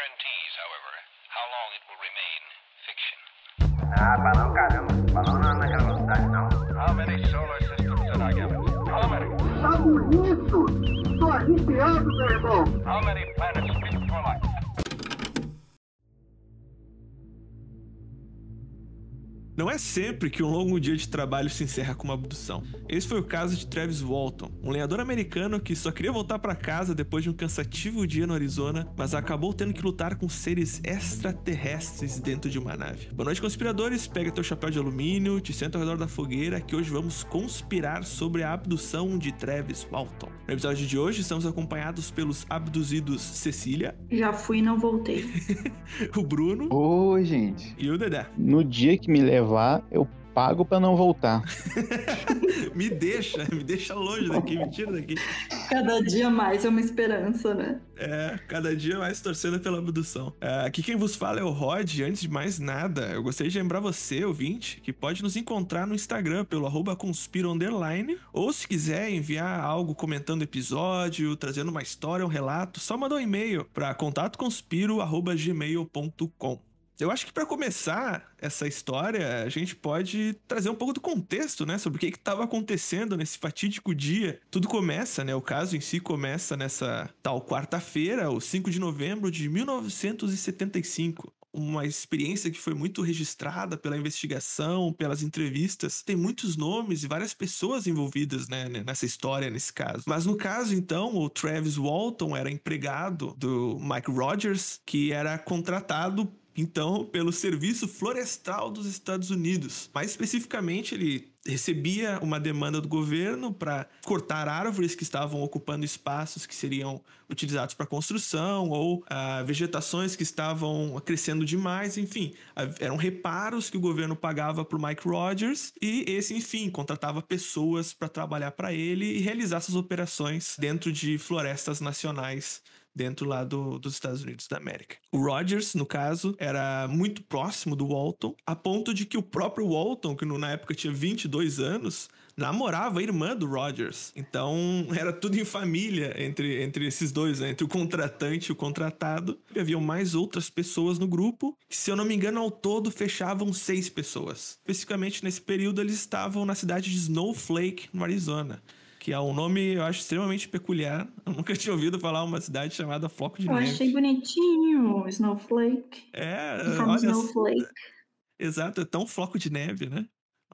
guarantees, however, how long it will remain fiction. How many solar systems did I? How many? How many Não é sempre que um longo dia de trabalho se encerra com uma abdução. Esse foi o caso de Travis Walton, um lenhador americano que só queria voltar para casa depois de um cansativo dia no Arizona, mas acabou tendo que lutar com seres extraterrestres dentro de uma nave. Boa noite, conspiradores. Pega teu chapéu de alumínio, te senta ao redor da fogueira que hoje vamos conspirar sobre a abdução de Travis Walton. No episódio de hoje, estamos acompanhados pelos abduzidos Cecília, Já fui e não voltei. o Bruno Oi, gente. e o Dedé. No dia que me levar, eu pago pra não voltar. me deixa, me deixa longe daqui, me tira daqui. Cada dia mais é uma esperança, né? É, cada dia mais torcendo pela abdução. É, aqui quem vos fala é o Rod. Antes de mais nada, eu gostaria de lembrar você, ouvinte, que pode nos encontrar no Instagram pelo arroba conspiro underline, ou se quiser enviar algo comentando o episódio, trazendo uma história, um relato, só manda um e-mail para contatoconspiro@gmail.com. Eu acho que para começar essa história, a gente pode trazer um pouco do contexto, né, sobre o que estava acontecendo nesse fatídico dia. Tudo começa, né, o caso em si começa nessa tal quarta-feira, o 5 de novembro de 1975 uma experiência que foi muito registrada pela investigação, pelas entrevistas. Tem muitos nomes e várias pessoas envolvidas né, nessa história, nesse caso. Mas no caso, então, o Travis Walton era empregado do Mike Rogers, que era contratado então, pelo Serviço Florestal dos Estados Unidos. Mais especificamente, ele recebia uma demanda do governo para cortar árvores que estavam ocupando espaços que seriam utilizados para construção ou ah, vegetações que estavam crescendo demais, enfim, ah, eram reparos que o governo pagava para o Mike Rogers e esse, enfim, contratava pessoas para trabalhar para ele e realizar essas operações dentro de florestas nacionais dentro lá do, dos Estados Unidos da América. O Rogers, no caso, era muito próximo do Walton, a ponto de que o próprio Walton, que na época tinha 22 anos, namorava a irmã do Rogers. Então, era tudo em família entre, entre esses dois, né? entre o contratante e o contratado. E haviam mais outras pessoas no grupo, que, se eu não me engano, ao todo fechavam seis pessoas. Especificamente nesse período, eles estavam na cidade de Snowflake, no Arizona que é um nome, eu acho, extremamente peculiar. Eu nunca tinha ouvido falar uma cidade chamada Floco de Eu Neve. achei bonitinho, Snowflake. É, olha, Snowflake. exato, é tão floco de neve, né?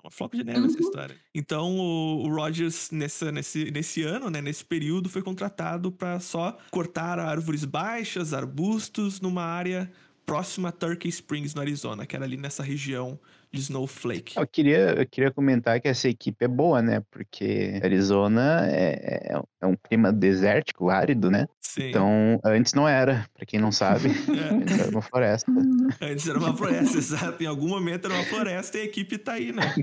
É um floco de neve essa Uhum. história. Então, o, Rogers, nessa, nesse, nesse ano, né, nesse período, foi contratado para só cortar árvores baixas, arbustos, numa área próxima a Turkey Springs, no Arizona, que era ali nessa região Snowflake. Eu queria, eu queria comentar que essa equipe é boa, né? Porque Arizona é, é- é um clima desértico, árido, né? Sim. Então, antes não era, pra quem não sabe, É. antes era uma floresta. Antes era uma floresta, exato. Em algum momento era uma floresta e a equipe tá aí, né?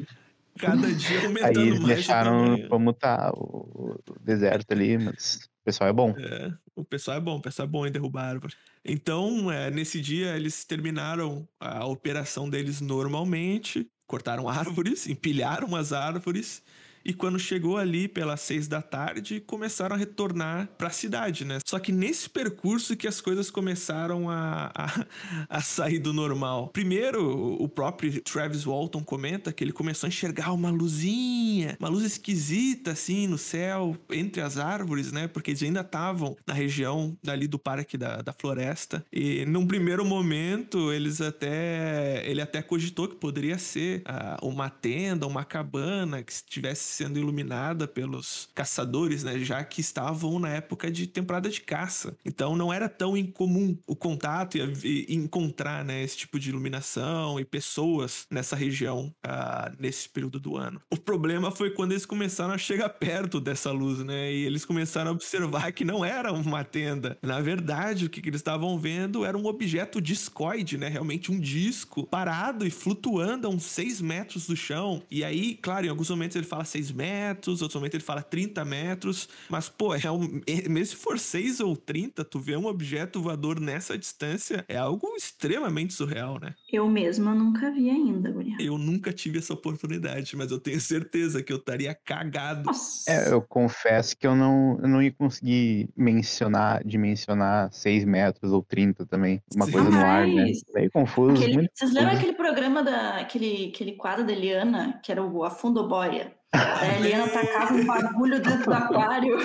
Cada dia Aí aumentando eles mais. deixaram como tá o, o deserto ali, mas o pessoal é bom. É, o pessoal é bom, o pessoal é bom em derrubar árvore. Então, é, nesse dia, eles terminaram a operação deles normalmente, cortaram árvores, empilharam as árvores, e quando chegou ali pelas seis da tarde, começaram a retornar para a cidade, né? Só que nesse percurso que as coisas começaram a, a, a sair do normal. Primeiro, o próprio Travis Walton comenta que ele começou a enxergar uma luzinha, uma luz esquisita assim no céu, entre as árvores, né? Porque eles ainda estavam na região dali do parque da, da floresta. E num primeiro momento, eles até. Ele até cogitou que poderia ser ah, uma tenda, uma cabana que estivesse sendo iluminada pelos caçadores, né? Já que estavam na época de temporada de caça. Então não era tão incomum o contato e, e encontrar, né, esse tipo de iluminação e pessoas nessa região ah, nesse período do ano. O problema foi quando eles começaram a chegar perto dessa luz, né? E eles começaram a observar que não era uma tenda. Na verdade, o que, que eles estavam vendo era um objeto discoide, né? Realmente um disco parado e flutuando a uns 6 metros do chão. E aí, claro, em alguns momentos ele fala 6 10 metros, outro momento ele fala 30 metros, mas, pô, é um, mesmo se for 6 ou 30, tu vê um objeto voador nessa distância, é algo extremamente surreal, né? Eu mesma nunca vi ainda, guria. Eu nunca tive essa oportunidade, mas eu tenho certeza que eu estaria cagado. Nossa. É, eu confesso que eu não, eu não ia conseguir mencionar, dimensionar 6 metros ou 30 também. Uma Sim. coisa no ar, né? Meio confuso. Aquele- muito vocês lembram aquele programa da aquele, aquele quadro da Eliana, que era o A Fundobória? A Eliana tacava um bagulho dentro do aquário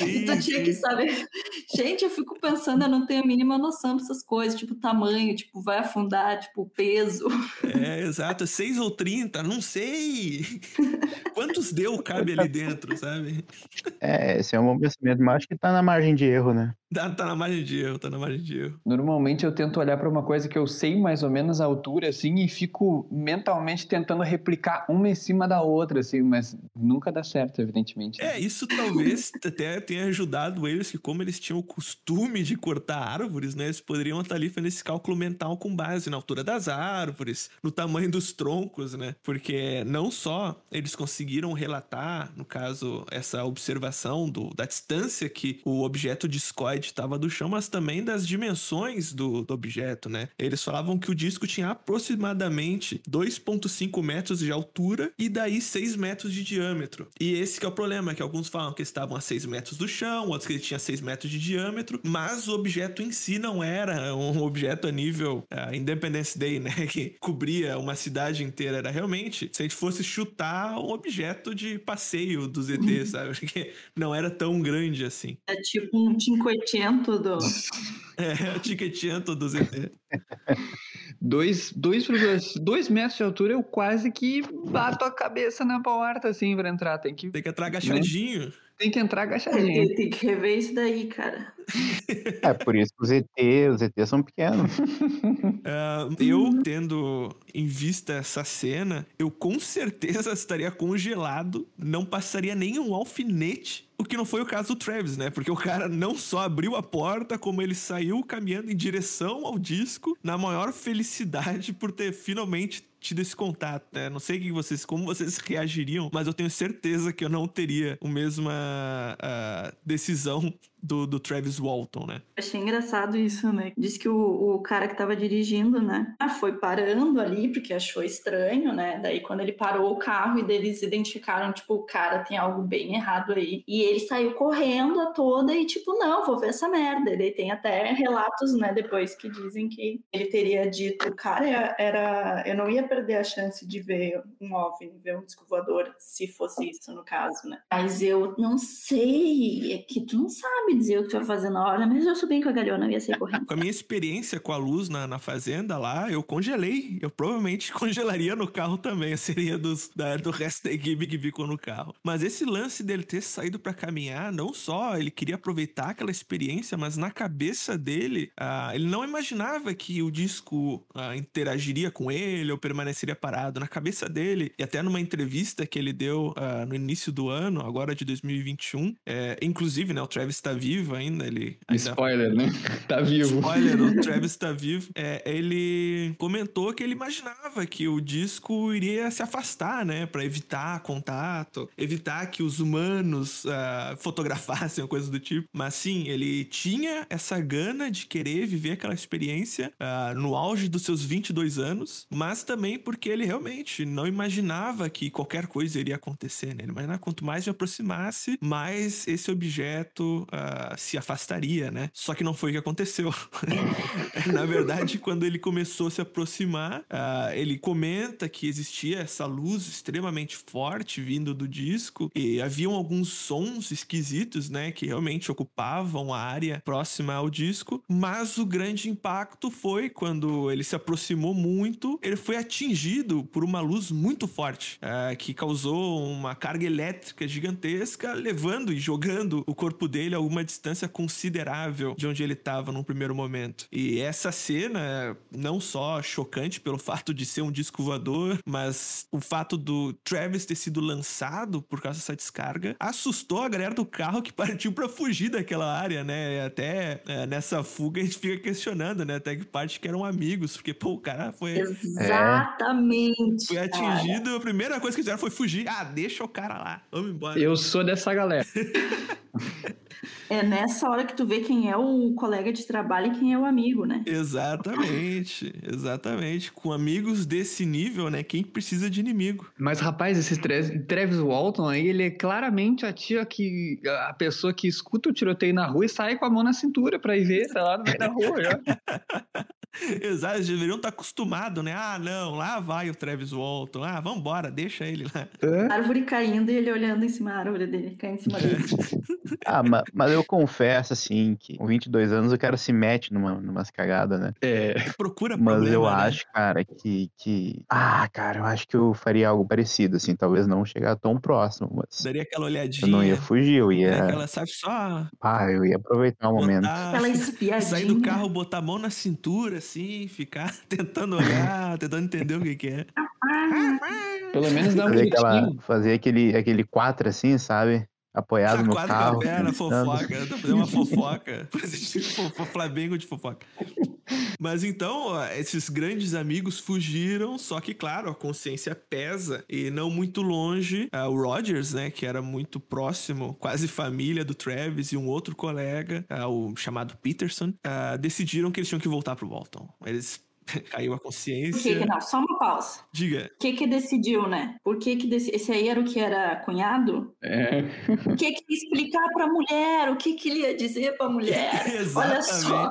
e tu tinha que saber. Gente, eu fico pensando, eu não tenho a mínima noção dessas coisas, tipo tamanho, tipo, vai afundar, tipo, peso. É, exato. 6 ou 30, não sei. Quantos deu cabe ali dentro, sabe? É, esse é um bom pensamento, mas acho que tá na margem de erro, né? Tá, tá na margem de erro, tá na margem de erro. Normalmente eu tento olhar para uma coisa que eu sei mais ou menos a altura, assim, e fico mentalmente tentando replicar uma em cima da outra, assim, mas nunca dá certo, evidentemente. É, isso talvez até tenha ajudado eles, que como eles tinham o costume de cortar árvores, né? Eles poderiam estar ali fazendo esse cálculo mental com base na altura das árvores, no tamanho dos troncos, né? Porque não só eles conseguiram relatar, no caso, essa observação do, da distância que o objeto discoide estava do chão, mas também das dimensões do, do objeto, né? Eles falavam que o disco tinha aproximadamente 2,5 metros de altura e daí 6 metros de diâmetro. E esse é o problema, que alguns falam que estavam a 6 metros do chão, outros que ele tinha 6 metros de diâmetro, mas o objeto em si não era um objeto a nível ah, Independence Day, né? Que cobria uma cidade inteira. Era realmente, se a gente fosse chutar um objeto de passeio dos ETs, sabe? Porque não era tão grande assim. É tipo um 500 do. É, o tiquetiento dos ETs. Dois, dois, dois metros de altura, eu quase que bato a cabeça na porta, assim, pra entrar. Tem que, Tem que entrar agachadinho. Tem que entrar agachadinho. tem que rever isso daí, cara. É por isso que os ET, os ET são pequenos. Ah, eu, tendo em vista essa cena, eu com certeza estaria congelado, não passaria nem um alfinete. O que não foi o caso do Travis, né? Porque o cara não só abriu a porta, como ele saiu caminhando em direção ao disco, na maior felicidade por ter finalmente tido esse contato, né? Não sei que vocês, como vocês reagiriam, mas eu tenho certeza que eu não teria a mesma ah, decisão do, do Travis Walton, né? Achei engraçado isso, né? Diz que o, o cara que tava dirigindo, né? Ah, foi parando ali porque achou estranho, né? Daí quando ele parou o carro e deles identificaram, tipo, o cara tem algo bem errado aí. E ele saiu correndo a toda e, tipo, não, vou ver essa merda. Daí tem até relatos, né, depois que dizem que ele teria dito, cara, era. Eu não ia perder a chance de ver um OVNI, ver um disco voador, se fosse isso no caso, né? Mas eu não sei, é que tu não sabe dizer o que tu vai fazer na hora, mas eu sou bem cagalhona, eu ia sair correndo. Com a minha experiência com a luz na, na fazenda lá, eu congelei. Eu provavelmente congelaria no carro também. Seria dos, da, do resto da equipe que ficou no carro. Mas esse lance dele ter saído pra caminhar, não só ele queria aproveitar aquela experiência, mas na cabeça dele, ah, ele não imaginava que o disco ah, interagiria com ele ou permaneceria parado. Na cabeça dele, e até numa entrevista que ele deu ah, no início do ano, agora de 2021, é, inclusive, né, o Travis tá vivo ainda, ele ainda Spoiler, né? Tá vivo. Spoiler, o Travis tá vivo. É, ele comentou que ele imaginava que o disco iria se afastar, né? Pra evitar contato, evitar que os humanos ah, fotografassem ou coisa do tipo. Mas sim, ele tinha essa gana de querer viver aquela experiência ah, no auge dos seus 22 anos, mas também porque ele realmente não imaginava que qualquer coisa iria acontecer, né? Ele imaginava quanto mais me aproximasse, mais esse objeto se afastaria, né? Só que não foi o que aconteceu. Na verdade, quando ele começou a se aproximar, ah, ele comenta que existia essa luz extremamente forte vindo do disco e haviam alguns sons esquisitos, né, que realmente ocupavam a área próxima ao disco, mas o grande impacto foi quando ele se aproximou muito, ele foi atingido por uma luz muito forte, ah, que causou uma carga elétrica gigantesca, levando e jogando o corpo dele algumas uma distância considerável de onde ele estava num primeiro momento. E essa cena é não só chocante pelo fato de ser um disco voador, mas o fato do Travis ter sido lançado por causa dessa descarga assustou a galera do carro que partiu para fugir daquela área, né? Até é, nessa fuga a gente fica questionando, né? Até que parte que eram amigos, porque pô, o cara foi, Exatamente. foi cara. atingido, a primeira coisa que fizeram foi fugir. Ah, deixa o cara lá, vamos embora. Eu sou dessa galera. É nessa hora que tu vê quem é o colega de trabalho e quem é o amigo, né? Exatamente, exatamente. Com amigos desse nível, né? Quem precisa de inimigo? Mas, rapaz, esse Tra- Travis Walton aí, ele é claramente a tia que. a pessoa que escuta o tiroteio na rua e sai com a mão na cintura pra ir ver, tá lá no meio da rua. Já. Exato, eles deveriam estar acostumados, né? Ah, não, lá vai o Travis Walton. Ah, vambora, deixa ele lá. Hã? Árvore caindo e ele olhando em cima da árvore dele, caindo em cima dele. Ah, ma- mas, eu confesso, assim, que com 22 anos o cara se mete numa, numas cagadas, né? É. Procura Mas problema, eu né? acho, cara, que, que. Ah, cara, eu acho que eu faria algo parecido, assim. Talvez não chegar tão próximo, mas. Daria aquela Eu olhadinha. não ia fugir, eu ia. Aquela, sabe, só Ah, eu ia aproveitar o momento. botar, Aquela espiadinha. sair do carro, botar a mão na cintura, assim, ficar tentando olhar, tentando entender o que que é. Pelo menos dá um Fazer, aquela, fazer aquele, aquele quatro assim, sabe? Apoiado no carro. perna, fofoca, dá pra fazer uma fofoca. Fofo- Flamengo de fofoca. Mas então, ó, esses grandes amigos fugiram, só que, claro, a consciência pesa. E não muito longe, ah, o Rogers, né, que era muito próximo, quase família do Travis, e um outro colega, ah, o chamado Peterson, ah, decidiram que eles tinham que voltar pro Walton. Eles caiu a Por que consciência. que não? Só uma pausa. Diga. O que que decidiu, né? Por que que. Esse aí era o que era cunhado? É. O que que ia explicar pra mulher? O que que ele ia dizer pra mulher? Olha só.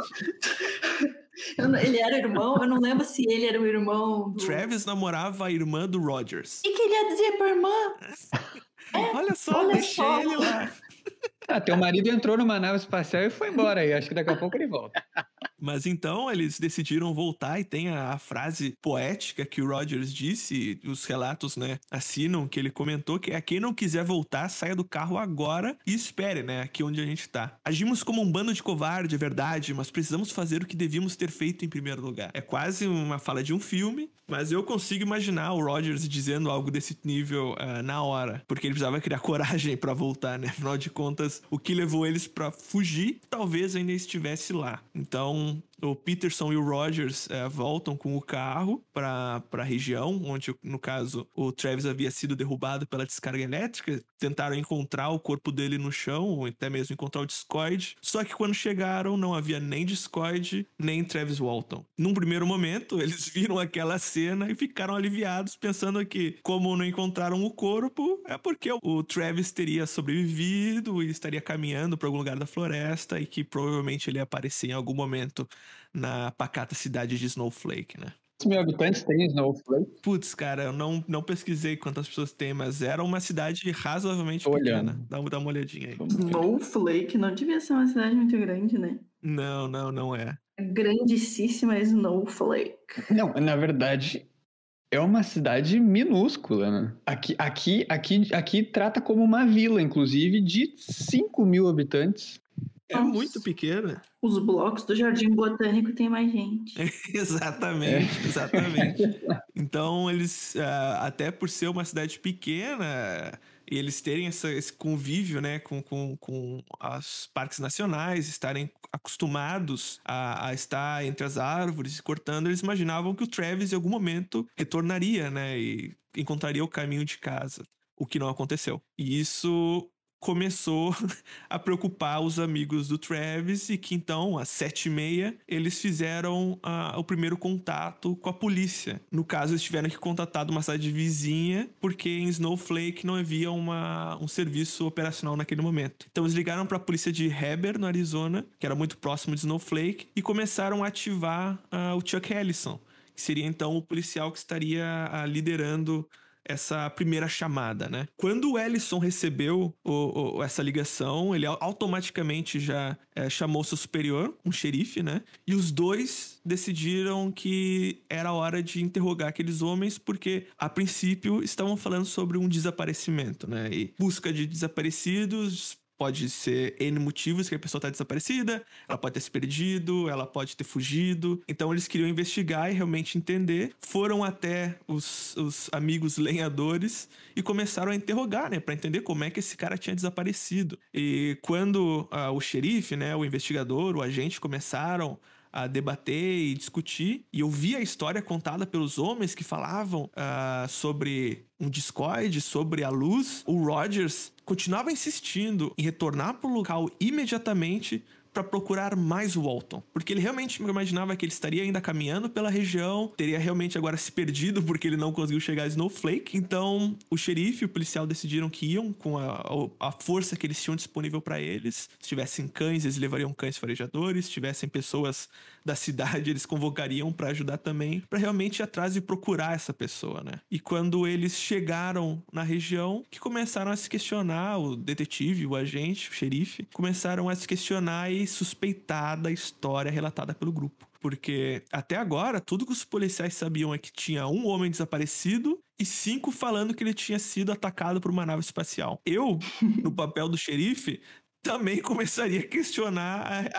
Eu Ele era irmão? Eu não lembro se ele era o irmão do... Travis namorava a irmã do Rogers. O que que ele ia dizer pra irmã? Olha só, olha deixei só. ele lá. Ah, teu marido entrou numa nave espacial e foi embora aí. Acho que daqui a pouco ele volta. Mas então eles decidiram voltar e tem a, a frase poética que o Rogers disse, os relatos, né, assinam que ele comentou que é quem não quiser voltar, saia do carro agora e espere, né, aqui onde a gente tá. Agimos como um bando de covarde, é verdade, mas precisamos fazer o que devíamos ter feito em primeiro lugar. É quase uma fala de um filme, mas eu consigo imaginar o Rogers dizendo algo desse nível ah, na hora, porque ele precisava criar coragem pra voltar, né? Afinal de contas, o que levou eles pra fugir talvez ainda estivesse lá. Então, o Peterson e o Rogers eh, voltam com o carro para a região, onde, no caso, o Travis havia sido derrubado pela descarga elétrica. Tentaram encontrar o corpo dele no chão, ou até mesmo encontrar o Discord. Só que quando chegaram, não havia nem Discord, nem Travis Walton. Num primeiro momento, eles viram aquela cena e ficaram aliviados, pensando que, como não encontraram o corpo, é porque o Travis teria sobrevivido e estaria caminhando para algum lugar da floresta e que provavelmente ele ia aparecer em algum momento na pacata cidade de Snowflake, né? Quantos mil habitantes tem Snowflake? Putz, cara, eu não, não pesquisei quantas pessoas tem, mas era uma cidade razoavelmente Tô pequena. olhando. Dá, dá uma olhadinha aí. Snowflake não devia ser uma cidade muito grande, né? Não, não, não é. Grandíssima Snowflake. Não, na verdade, é uma cidade minúscula, né? Aqui, aqui, aqui, aqui trata como uma vila, inclusive, de 5 mil habitantes. É muito pequena. Os blocos do Jardim Botânico tem mais gente. exatamente, exatamente. Então, eles, ah, até por ser uma cidade pequena, e eles terem essa- esse convívio né, com, com, com os parques nacionais, estarem acostumados a, a estar entre as árvores e cortando, eles imaginavam que o Travis em algum momento retornaria né, e encontraria o caminho de casa, o que não aconteceu. E isso começou a preocupar os amigos do Travis e que então, às sete e meia, eles fizeram ah, o primeiro contato com a polícia. No caso, eles tiveram que contatar uma cidade vizinha porque em Snowflake não havia uma, um serviço operacional naquele momento. Então eles ligaram para a polícia de Heber, no Arizona, que era muito próximo de Snowflake, e começaram a ativar ah, o Chuck Ellison, que seria então o policial que estaria ah, liderando essa primeira chamada, né? Quando o Ellison recebeu o- o- essa ligação, ele au- automaticamente já eh, chamou seu superior, um xerife, né? E os dois decidiram que era hora de interrogar aqueles homens, porque a princípio estavam falando sobre um desaparecimento, né? E busca de desaparecidos pode ser N motivos que a pessoa tá desaparecida, ela pode ter se perdido, ela pode ter fugido. Então eles queriam investigar e realmente entender. Foram até os, os amigos lenhadores e começaram a interrogar, né, para entender como é que esse cara tinha desaparecido. E quando ah, o xerife, né, o investigador, o agente começaram a debater e discutir. E eu vi a história contada pelos homens que falavam ah, sobre um Discord, sobre a luz. O Rogers continuava insistindo em retornar para o local imediatamente para procurar mais Walton, porque ele realmente imaginava que ele estaria ainda caminhando pela região, teria realmente agora se perdido porque ele não conseguiu chegar a Snowflake. Então, o xerife e o policial decidiram que iam com a, a força que eles tinham disponível para eles. Se tivessem cães, eles levariam cães farejadores, se tivessem pessoas da cidade, eles convocariam para ajudar também, para realmente ir atrás e procurar essa pessoa, né? E quando eles chegaram na região, que começaram a se questionar, o detetive, o agente, o xerife, começaram a se questionar e suspeitar da história relatada pelo grupo. Porque até agora, tudo que os policiais sabiam é que tinha um homem desaparecido e cinco falando que ele tinha sido atacado por uma nave espacial. Eu, no papel do xerife, também começaria a questionar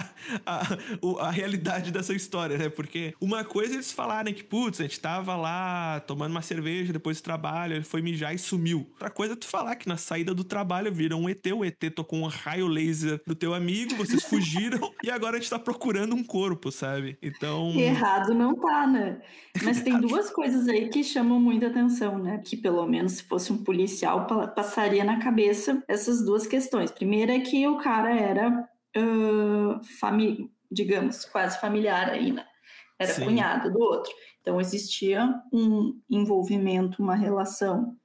a, a, a, a, realidade dessa história, né? Porque uma coisa é eles falarem que, putz, a gente tava lá tomando uma cerveja depois do trabalho, ele foi mijar e sumiu. Outra coisa é tu falar que na saída do trabalho viram um ET, o ET tocou um raio laser do teu amigo, vocês fugiram e agora a gente tá procurando um corpo, sabe? Então. Errado não tá, né? Mas tem duas coisas aí que chamam muita atenção, né? Que pelo menos se fosse um policial passaria na cabeça essas duas questões. Primeiro é que o cara era, uh, fami digamos, quase familiar aí, né? Era Sim. cunhado do outro. Então existia um envolvimento, uma relação,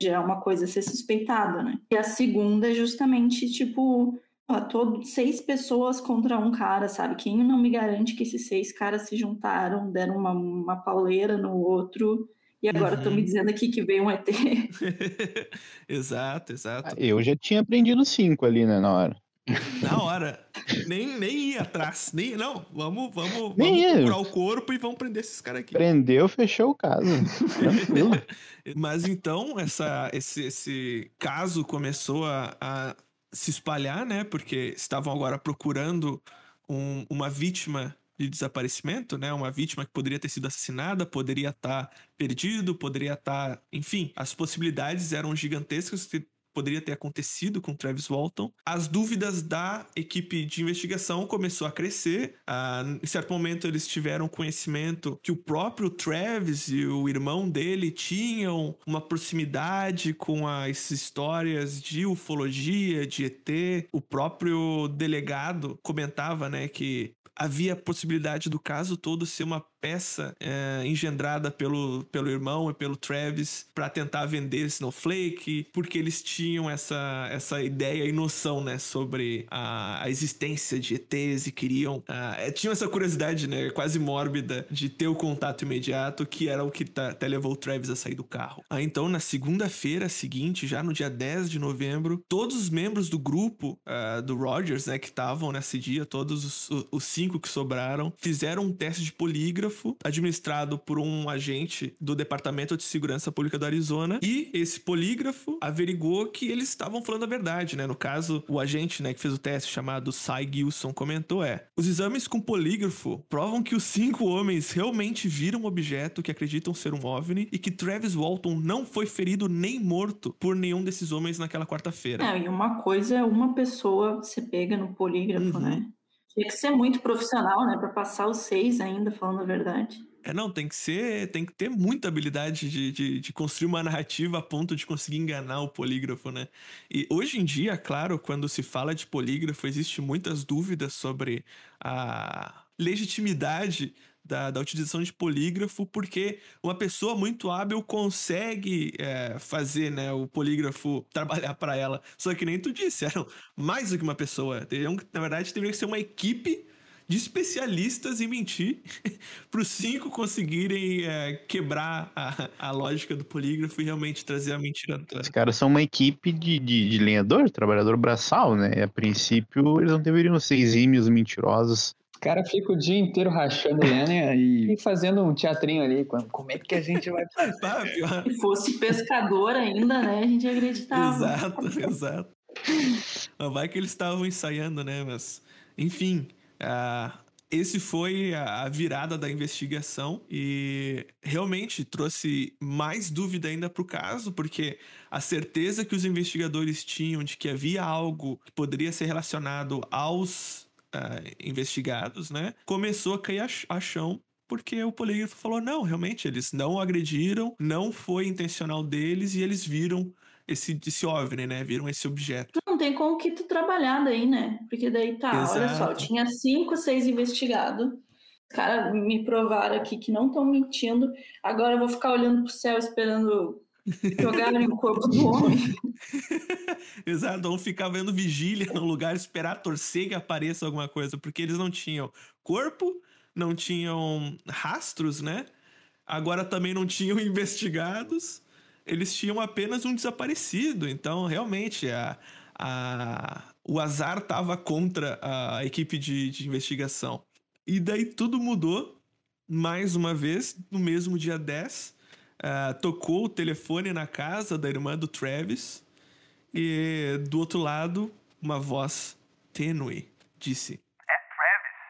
já é uma coisa a ser suspeitada, né? E a segunda é justamente, tipo, ó, todo, seis pessoas contra um cara, sabe? Quem não me garante que esses seis caras se juntaram, deram uma, uma pauleira no outro e agora estão uhum. me dizendo aqui que veio um ET. exato, exato. Eu já tinha aprendido cinco ali, né, na hora. Na hora. nem, nem ir atrás. Nem, não, vamos, vamos, nem vamos procurar o corpo e vamos prender esses caras aqui. Prendeu, fechou o caso. Tranquilo. Mas então, essa, esse, esse caso começou a, a se espalhar, né? Porque estavam agora procurando um, uma vítima de desaparecimento, né? Uma vítima que poderia ter sido assassinada, poderia estar tá perdido, poderia estar, tá... enfim, as possibilidades eram gigantescas que poderia ter acontecido com Travis Walton. As dúvidas da equipe de investigação começou a crescer. Ah, em certo momento eles tiveram conhecimento que o próprio Travis e o irmão dele tinham uma proximidade com as histórias de ufologia, de ET. O próprio delegado comentava, né, que havia a possibilidade do caso todo ser uma peça é, engendrada pelo, pelo irmão e pelo Travis para tentar vender Snowflake, porque eles tinham essa, essa ideia e noção, né, sobre a, a existência de ETs e queriam. Uh, tinham essa curiosidade, né, quase mórbida de ter o contato imediato, que era o que até levou o Travis a sair do carro. Ah, então, na segunda-feira seguinte, já no dia 10 de novembro, todos os membros do grupo uh, do Rogers, né, que estavam nesse dia, todos os, os cinco que sobraram, fizeram um teste de polígrafo polígrafo administrado por um agente do Departamento de Segurança Pública do Arizona e esse polígrafo averigou que eles estavam falando a verdade, né? No caso, o agente, né, que fez o teste chamado Cy Gilson comentou é: "Os exames com polígrafo provam que os cinco homens realmente viram um objeto que acreditam ser um OVNI e que Travis Walton não foi ferido nem morto por nenhum desses homens naquela quarta-feira." É, e uma coisa é uma pessoa se pega no polígrafo, uhum. né? Tinha que ser muito profissional, né? Para passar os seis ainda, falando a verdade. É, não, tem que ser, tem que ter muita habilidade de, de, de, construir uma narrativa a ponto de conseguir enganar o polígrafo, né? E hoje em dia, claro, quando se fala de polígrafo, existe muitas dúvidas sobre a legitimidade da, da utilização de polígrafo, porque uma pessoa muito hábil consegue é, fazer né, o polígrafo trabalhar para ela. Só que nem tu disse, eram mais do que uma pessoa. Na verdade, teria que ser uma equipe de especialistas em mentir para os cinco conseguirem é, quebrar a, a lógica do polígrafo e realmente trazer a mentira. Os caras são uma equipe de, de, de lenhador, trabalhador braçal, né? A princípio, eles não deveriam ser exímios mentirosos cara fica o dia inteiro rachando lenha e fazendo um teatrinho ali. Como é que a gente vai fazer? Se fosse pescador ainda, né? A gente acreditava. Exato, exato. Vai que eles estavam ensaiando, né? Mas, enfim, ah, esse foi a a virada da investigação e realmente trouxe mais dúvida ainda pro caso, porque a certeza que os investigadores tinham de que havia algo que poderia ser relacionado aos ah, investigados, né? Começou a cair a ch- a chão porque o polígrafo falou: não, realmente, eles não agrediram, não foi intencional deles e eles viram esse, esse OVNI, né? Viram esse objeto. Não tem como que tu trabalhar daí, né? Porque daí tá, olha só, Exato. tinha cinco, seis investigados. Os caras me provaram aqui que não estão mentindo. Agora eu vou ficar olhando pro céu esperando jogarem o corpo do homem. Exato, vão ficar vendo vigília no lugar, esperar torcer que apareça alguma coisa, porque eles não tinham corpo, não tinham rastros, né? Agora também não tinham investigados, eles tinham apenas um desaparecido. Então, realmente, a, a, o azar estava contra a equipe de, de investigação. E daí tudo mudou, mais uma vez, no mesmo dia 10. Ah, tocou o telefone na casa da irmã do Travis. E do outro lado, uma voz tênue disse: É Travis.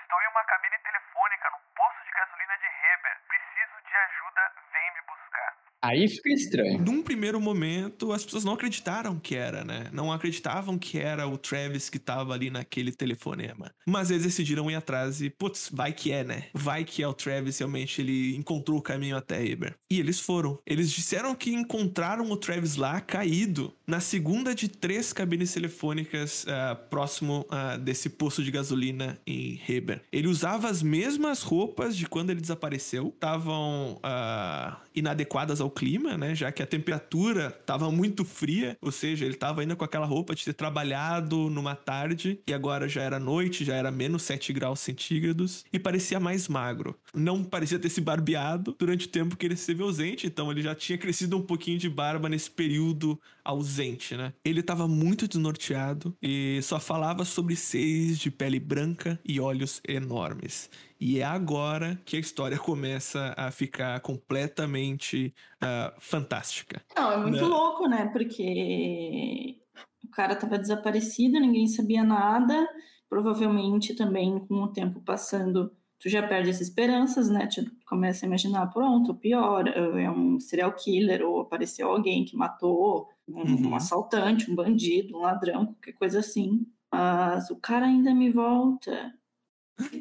Estou em uma cabine telefônica no posto de gasolina de Heber. Preciso de ajuda, vem me buscar. Aí fica estranho. Num primeiro momento, as pessoas não acreditaram que era, né? Não acreditavam que era o Travis que tava ali naquele telefonema. Mas eles decidiram ir atrás e, putz, vai que é, né? Vai que é o Travis, realmente ele encontrou o caminho até Eber. E eles foram. Eles disseram que encontraram o Travis lá, caído, na segunda de três cabines telefônicas ah, próximo ah, desse posto de gasolina em Heber. Ele usava as mesmas roupas de quando ele desapareceu, estavam ah, inadequadas ao clima, né? Já que a temperatura estava muito fria, ou seja, ele estava ainda com aquela roupa de ter trabalhado numa tarde e agora já era noite, já era menos 7 graus centígrados e parecia mais magro. Não parecia ter se barbeado durante o tempo que ele esteve ausente, então ele já tinha crescido um pouquinho de barba nesse período ausente, né? Ele estava muito desnorteado e só falava sobre seios de pele branca e olhos enormes. E é agora que a história começa a ficar completamente ah, fantástica. Não, é muito Não. louco, né? Porque o cara tava desaparecido, ninguém sabia nada. Provavelmente também, com o tempo passando, tu já perde as esperanças, né? Tu começa a imaginar, pronto, pior, é um serial killer, ou apareceu alguém que matou um, um Uhum. assaltante, um bandido, um ladrão, qualquer coisa assim. Mas o cara ainda me volta.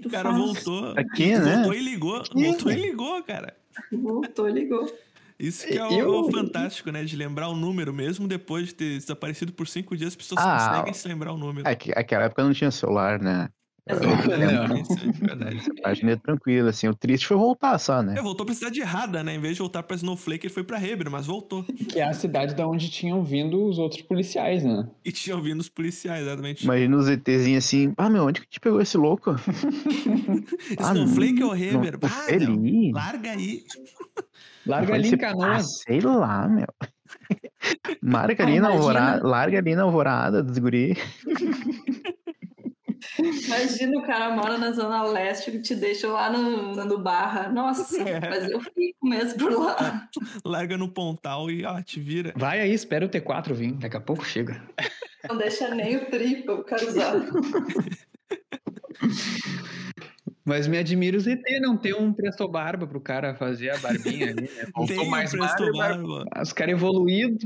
O cara faz? voltou. Aqui, né? Voltou e ligou. Aqui. Voltou e ligou, cara. Voltou, ligou. Isso que é o, Eu- o fantástico, né? De lembrar o número, mesmo depois de ter desaparecido por cinco dias, as pessoas Ah, conseguem se lembrar o número. É que aquela época não tinha celular, né? Não. Isso é verdade. A página é tranquila, assim. O triste foi voltar só, né? É, voltou pra cidade errada, né? Em vez de voltar pra Snowflake, ele foi pra Heber, mas voltou. Que é a cidade da onde tinham vindo os outros policiais, né? E tinha ouvindo os policiais, exatamente. Imagina os ETzinhos assim, ah, meu, onde que te pegou esse louco? Ah, Snowflake ou não- Heber? não Ah, ali. larga aí. Larga ali em Canoas. Ah, sei lá, meu. Marca ali Ah, na alvorada, larga ali na alvorada dos guri. Imagina o cara mora na Zona Leste e te deixa lá no, no Barra. Nossa, É. mas eu fico mesmo por lá. Larga no pontal e, ó, te vira. Vai aí, espera o T4 vir. Daqui a pouco chega. Não deixa nem o triplo, eu quero usar. Mas me admira o ZT não ter um Presto Barba pro cara fazer a barbinha ali, né? Tem mais Presto barba. Barba. Os caras evoluídos.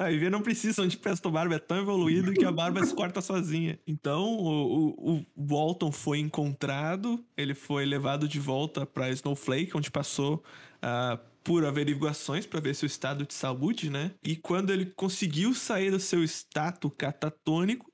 A Vivi não precisam de Presto Barba, é tão evoluído que a barba se corta sozinha. Então, o, o, o Walton foi encontrado, ele foi levado de volta pra Snowflake, onde passou ah, por averiguações para ver seu estado de saúde, né? E quando ele conseguiu sair do seu estado catatônico,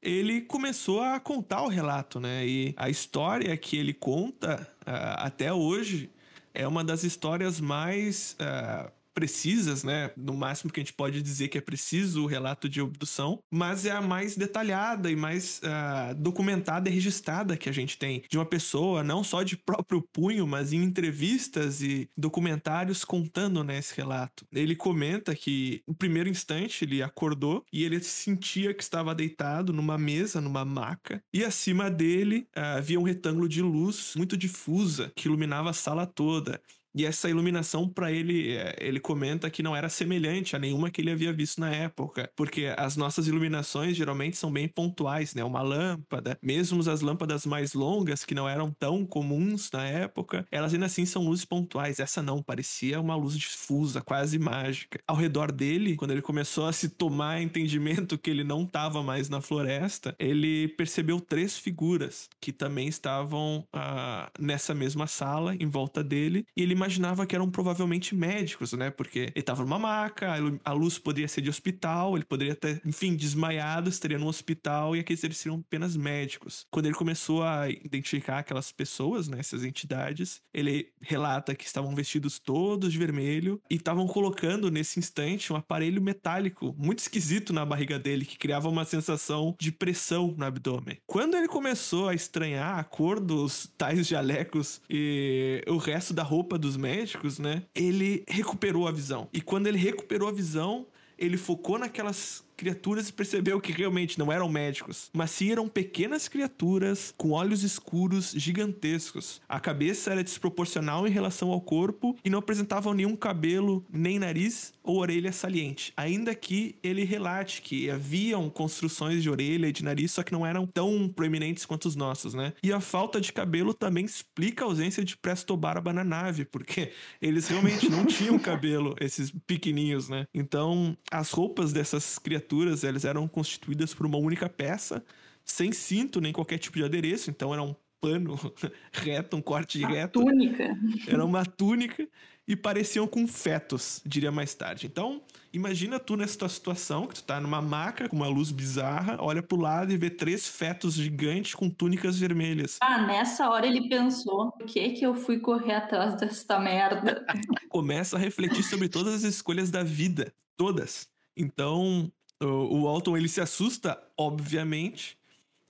ele começou a contar o relato, né? E a história que ele conta ah, até hoje é uma das histórias mais ah, precisas, né? No máximo que a gente pode dizer que é preciso o relato de abdução, mas é a mais detalhada e mais ah, documentada e registrada que a gente tem de uma pessoa, não só de próprio punho, mas em entrevistas e documentários contando né, esse relato. Ele comenta que, no primeiro instante, ele acordou e ele sentia que estava deitado numa mesa, numa maca, e acima dele ah, havia um retângulo de luz muito difusa que iluminava a sala toda. E essa iluminação para ele, é, ele comenta que não era semelhante a nenhuma que ele havia visto na época, porque as nossas iluminações geralmente são bem pontuais, né? Uma lâmpada, mesmo as lâmpadas mais longas que não eram tão comuns na época, elas ainda assim são luzes pontuais. Essa não, parecia uma luz difusa, quase mágica. Ao redor dele, quando ele começou a se tomar entendimento que ele não estava mais na floresta, ele percebeu três figuras que também estavam ah, nessa mesma sala, em volta dele, e ele imaginava que eram provavelmente médicos, né? Porque ele estava numa maca, a lu- a luz poderia ser de hospital, ele poderia ter, enfim, desmaiado, estaria no hospital e aqueles eles seriam apenas médicos. Quando ele começou a identificar aquelas pessoas, né, essas entidades, ele relata que estavam vestidos todos de vermelho e estavam colocando nesse instante um aparelho metálico muito esquisito na barriga dele que criava uma sensação de pressão no abdômen. Quando ele começou a estranhar a cor dos tais jalecos e o resto da roupa dos médicos, né, ele recuperou a visão. E quando ele recuperou a visão, ele focou naquelas criaturas e percebeu que realmente não eram médicos, mas sim eram pequenas criaturas com olhos escuros gigantescos. A cabeça era desproporcional em relação ao corpo e não apresentavam nenhum cabelo, nem nariz ou orelha saliente. Ainda que ele relate que haviam construções de orelha e de nariz, só que não eram tão proeminentes quanto os nossos, né? E a falta de cabelo também explica a ausência de presto-barba na nave, porque eles realmente não tinham cabelo, esses pequenininhos, né? Então, as roupas dessas criaturas, elas eram constituídas por uma única peça, sem cinto nem qualquer tipo de adereço, então era um pano reto, um corte A reto. túnica. Era uma túnica e pareciam com fetos, diria mais tarde. Então, imagina tu nessa tua situação, que tu tá numa maca com uma luz bizarra, olha pro lado e vê três fetos gigantes com túnicas vermelhas. Ah, nessa hora ele pensou: por que que eu fui correr atrás desta merda? Começa a refletir sobre todas as escolhas da vida, todas. Então, o, o Alton ele se assusta, obviamente.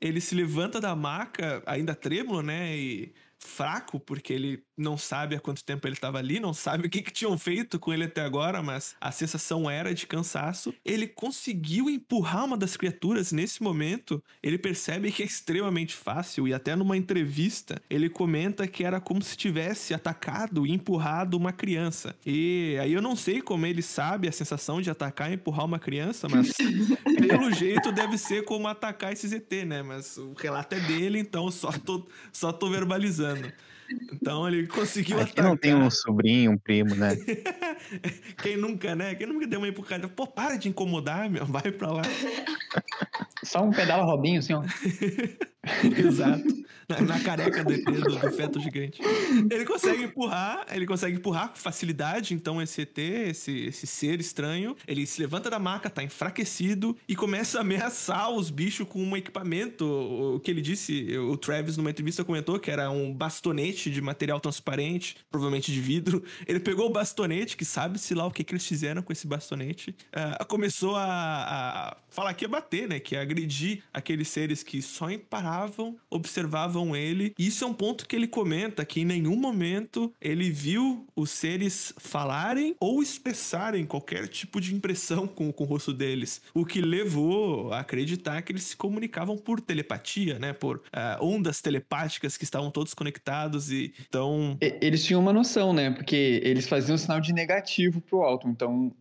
Ele se levanta da maca, ainda trêmulo, né? E fraco, porque ele não sabe há quanto tempo ele estava ali, não sabe o que, que tinham feito com ele até agora, mas a sensação era de cansaço. Ele conseguiu empurrar uma das criaturas nesse momento. Ele percebe que é extremamente fácil, e até numa entrevista ele comenta que era como se tivesse atacado e empurrado uma criança. E aí eu não sei como ele sabe a sensação de atacar e empurrar uma criança, mas pelo jeito deve ser como atacar esse ZT, né? Mas o relato é dele, então só tô, só tô verbalizando. Então ele conseguiu Aqui atacar. não tem um sobrinho, um primo, né? Quem nunca, né? Quem nunca deu uma empurrada? Pô, para de incomodar, meu. Vai pra lá. Só um pedala Robinho, assim, ó. Exato. Na, na careca do, do, do feto gigante. Ele consegue empurrar, ele consegue empurrar com facilidade. Então, esse ET, esse, esse ser estranho, ele se levanta da maca, tá enfraquecido e começa a ameaçar os bichos com um equipamento. O que ele disse, o Travis, numa entrevista, comentou que era um bastonete de material transparente, provavelmente de vidro. Ele pegou o bastonete, que sabe-se lá o que, que eles fizeram com esse bastonete, ah, começou a, a falar que ia bater, né? Que ia agredir aqueles seres que só paravam, observavam ele. Isso é um ponto que ele comenta que em nenhum momento ele viu os seres falarem ou expressarem qualquer tipo de impressão com, com o rosto deles. O que levou a acreditar que eles se comunicavam por telepatia, né? Por ah, ondas telepáticas que estavam todos conectados e então Eles tinham uma noção, né? Porque eles faziam sinal de negativo pro Alton. Então,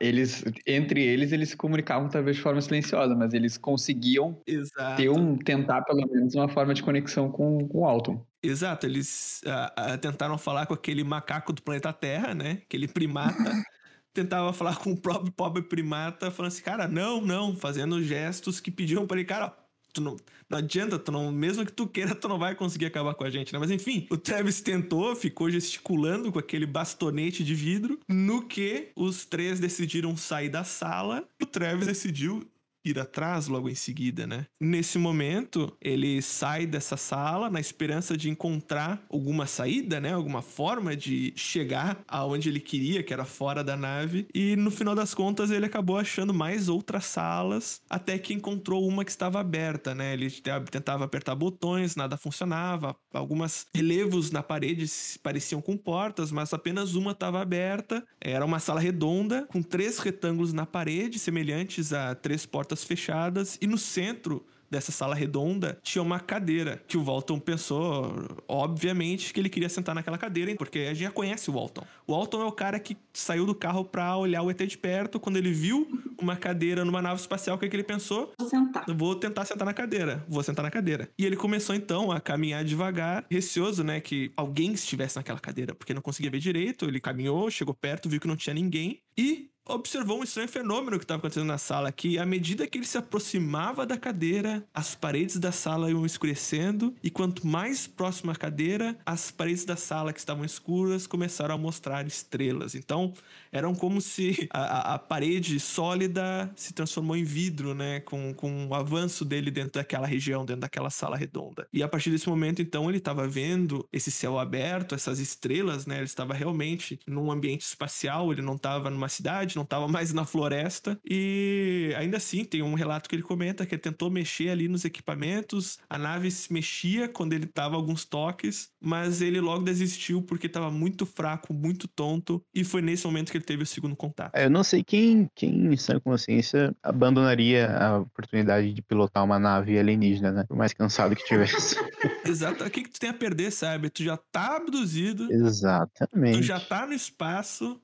eles, entre eles, eles se comunicavam talvez de forma silenciosa, mas eles conseguiam exato. ter um, tentar pelo menos uma forma de conexão com, com o Alton. Exato, eles ah, tentaram falar com aquele macaco do planeta Terra, né? Aquele primata. Tentava falar com o próprio pobre primata, falando assim, cara, não, não, fazendo gestos que pediam pra ele, cara, tu não, não adianta, tu não, mesmo que tu queira, tu não vai conseguir acabar com a gente, né? Mas enfim, o Travis tentou, ficou gesticulando com aquele bastonete de vidro, no que os três decidiram sair da sala, o Travis decidiu ir atrás logo em seguida, né? Nesse momento, ele sai dessa sala na esperança de encontrar alguma saída, né? Alguma forma de chegar aonde ele queria, que era fora da nave. E no final das contas, ele acabou achando mais outras salas, até que encontrou uma que estava aberta, né? Ele te- tentava apertar botões, nada funcionava. Algumas relevos na parede pareciam com portas, mas apenas uma estava aberta. Era uma sala redonda com três retângulos na parede, semelhantes a três portas fechadas, e no centro dessa sala redonda tinha uma cadeira que o Walton pensou, obviamente, que ele queria sentar naquela cadeira, porque a gente já conhece o Walton. O Walton é o cara que saiu do carro pra olhar o ET de perto. Quando ele viu uma cadeira numa nave espacial, o que, que ele pensou? Vou sentar. Vou tentar sentar na cadeira. Vou sentar na cadeira. E ele começou então a caminhar devagar, receoso, né, que alguém estivesse naquela cadeira, porque não conseguia ver direito. Ele caminhou, chegou perto, viu que não tinha ninguém e observou um estranho fenômeno que estava acontecendo na sala, que à medida que ele se aproximava da cadeira, as paredes da sala iam escurecendo e quanto mais próximo à cadeira, as paredes da sala que estavam escuras começaram a mostrar estrelas. Então, eram como se a, a- parede sólida se transformou em vidro, né, com, com o avanço dele dentro daquela região, dentro daquela sala redonda. E a partir desse momento, então, ele estava vendo esse céu aberto, essas estrelas, né, ele estava realmente num ambiente espacial, ele não estava numa cidade, não estava mais na floresta. E ainda assim, tem um relato que ele comenta que ele tentou mexer ali nos equipamentos, a nave se mexia quando ele tava alguns toques, mas ele logo desistiu porque estava muito fraco, muito tonto, e foi nesse momento que ele teve o segundo contato. É, Eu não sei quem, quem em sã consciência abandonaria a oportunidade de pilotar uma nave alienígena, né? Por mais cansado que tivesse. Exato. O que, que tu tem a perder, sabe? Tu já tá abduzido, tu Exatamente. já tá no espaço,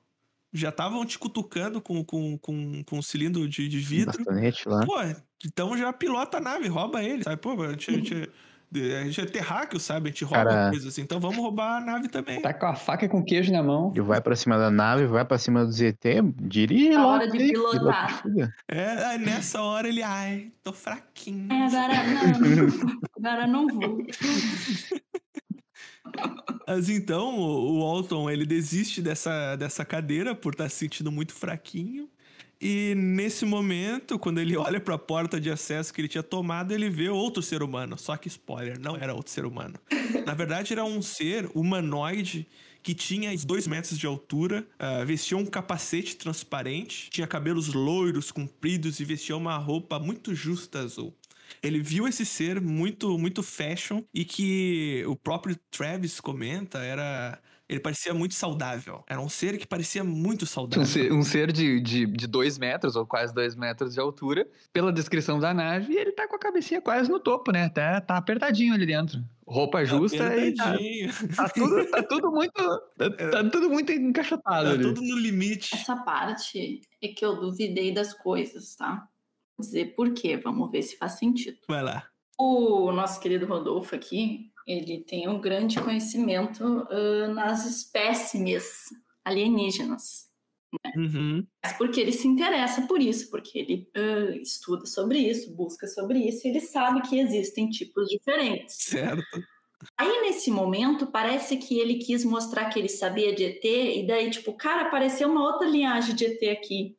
já estavam te cutucando com, com, com, com um cilindro de, de vidro. Bastonete lá. Pô, então já pilota a nave, rouba ele, sabe? Pô, a gente, a gente, a é terráqueo, sabe? A gente rouba Cara- coisas, então vamos roubar a nave também. Tá com a faca e com queijo na mão. Ele vai pra cima da nave, vai pra cima do ZT, dirige Na lá. hora de aí, pilotar. pilota e. É, nessa hora ele, ai, tô fraquinho. Ai, agora não. Agora não vou. Mas então, o o Walton, ele desiste dessa, dessa cadeira por estar se sentindo muito fraquinho. E nesse momento, quando ele olha para a porta de acesso que ele tinha tomado, ele vê outro ser humano. Só que spoiler, não era outro ser humano. Na verdade, era um ser humanoide que tinha dois metros de altura, ah, vestia um capacete transparente, tinha cabelos loiros, compridos e vestia uma roupa muito justa azul. Ele viu esse ser muito, muito fashion e que o próprio Travis comenta era. Ele parecia muito saudável. Era um ser que parecia muito Um saudável. ser, um ser de, de, de dois metros, ou quase dois metros de altura, pela descrição da nave, e ele tá com a cabecinha quase no topo, né? Tá, tá apertadinho ali dentro. Roupa justa e tá, Apertadinho. tá tudo, tá tudo muito. Tá, tá tudo muito encaixotado Tá ali. tudo no limite. Essa parte é que eu duvidei das coisas, tá? Vou dizer por quê, vamos ver se faz sentido. Vai lá. O nosso querido Rodolfo aqui, ele tem um grande conhecimento ah, nas espécimes alienígenas. Uhum. Mas porque ele se interessa por isso, porque ele ah, estuda sobre isso, busca sobre isso, e ele sabe que existem tipos diferentes. Certo. Aí, nesse momento, parece que ele quis mostrar que ele sabia de ET, e daí, tipo, cara, apareceu uma outra linhagem de ET aqui,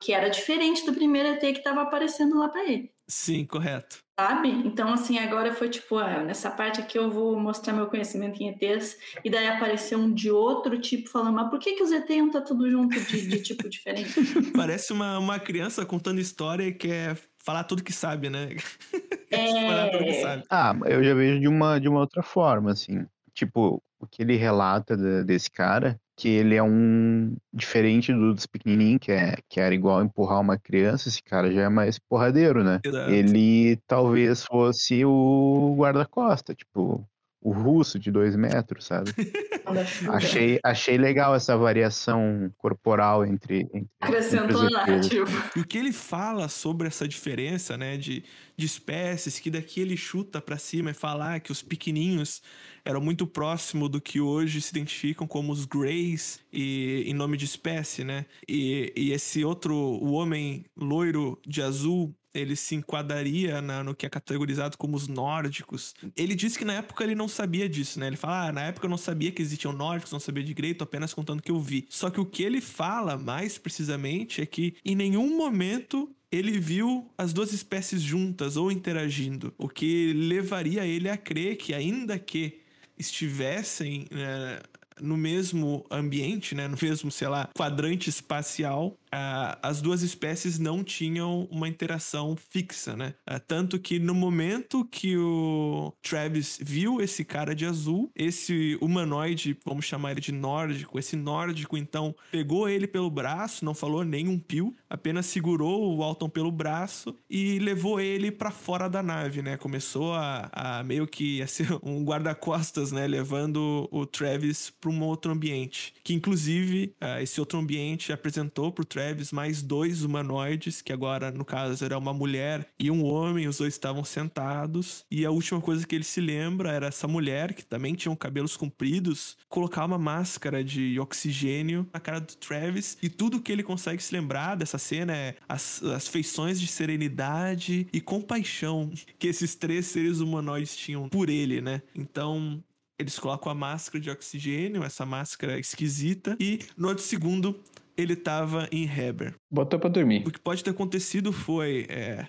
que era diferente do primeiro ET que estava aparecendo lá para ele. Sim, correto. Sabe? Então, assim, agora foi tipo, ah, nessa parte aqui eu vou mostrar meu conhecimento em ETs, e daí apareceu um de outro tipo falando, mas por que, que os ET não tá tudo junto de, de tipo diferente? Parece uma, uma criança contando história e quer falar tudo que sabe, né? É. Falar tudo que sabe. Ah, eu já vejo de uma, de uma outra forma, assim. Tipo, o que ele relata da- desse cara, que ele é um diferente do dos pequenininhos, que, é, que era igual empurrar uma criança, esse cara já é mais porradeiro, né? Exato. Ele talvez fosse o guarda-costa, tipo, o russo de dois metros, sabe? Achei, achei legal essa variação corporal entre, entre, entre Acrescentou os ETs. narrativa. E o que ele fala sobre essa diferença, né, de, de espécies, que daqui ele chuta pra cima e fala ah, que os pequenininhos eram muito próximo do que hoje se identificam como os Greys e em nome de espécie, né? E, e esse outro, o homem loiro de azul, ele se enquadraria na- no que é categorizado como os nórdicos. Ele disse que na época ele não sabia disso, né? Ele fala, ah, na época eu não sabia que existiam nórdicos, não sabia de tô apenas contando que eu vi. Só que o que ele fala mais precisamente é que em nenhum momento ele viu as duas espécies juntas ou interagindo, o que levaria ele a crer que ainda que estivessem né, no mesmo ambiente, né, no mesmo, sei lá, quadrante espacial, ah, as duas espécies não tinham uma interação fixa, né? Ah, tanto que no momento que o Travis viu esse cara de azul, esse humanoide, vamos chamar ele de nórdico, esse nórdico então pegou ele pelo braço, não falou nem um pio, apenas segurou o Alton pelo braço e levou ele para fora da nave, né? Começou a, a meio que a ser um guarda-costas, né? Levando o Travis para um outro ambiente, que inclusive ah, esse outro ambiente apresentou pro Travis mais dois humanoides, que agora, no caso, era uma mulher e um homem, os dois estavam sentados. E a última coisa que ele se lembra era essa mulher, que também tinha cabelos compridos, colocar uma máscara de oxigênio na cara do Travis. E tudo que ele consegue se lembrar dessa cena é as, as feições de serenidade e compaixão que esses três seres humanoides tinham por ele, né? Então, eles colocam a máscara de oxigênio, essa máscara esquisita, e no outro segundo ele tava em Heber. Botou pra dormir. O que pode ter acontecido foi. é,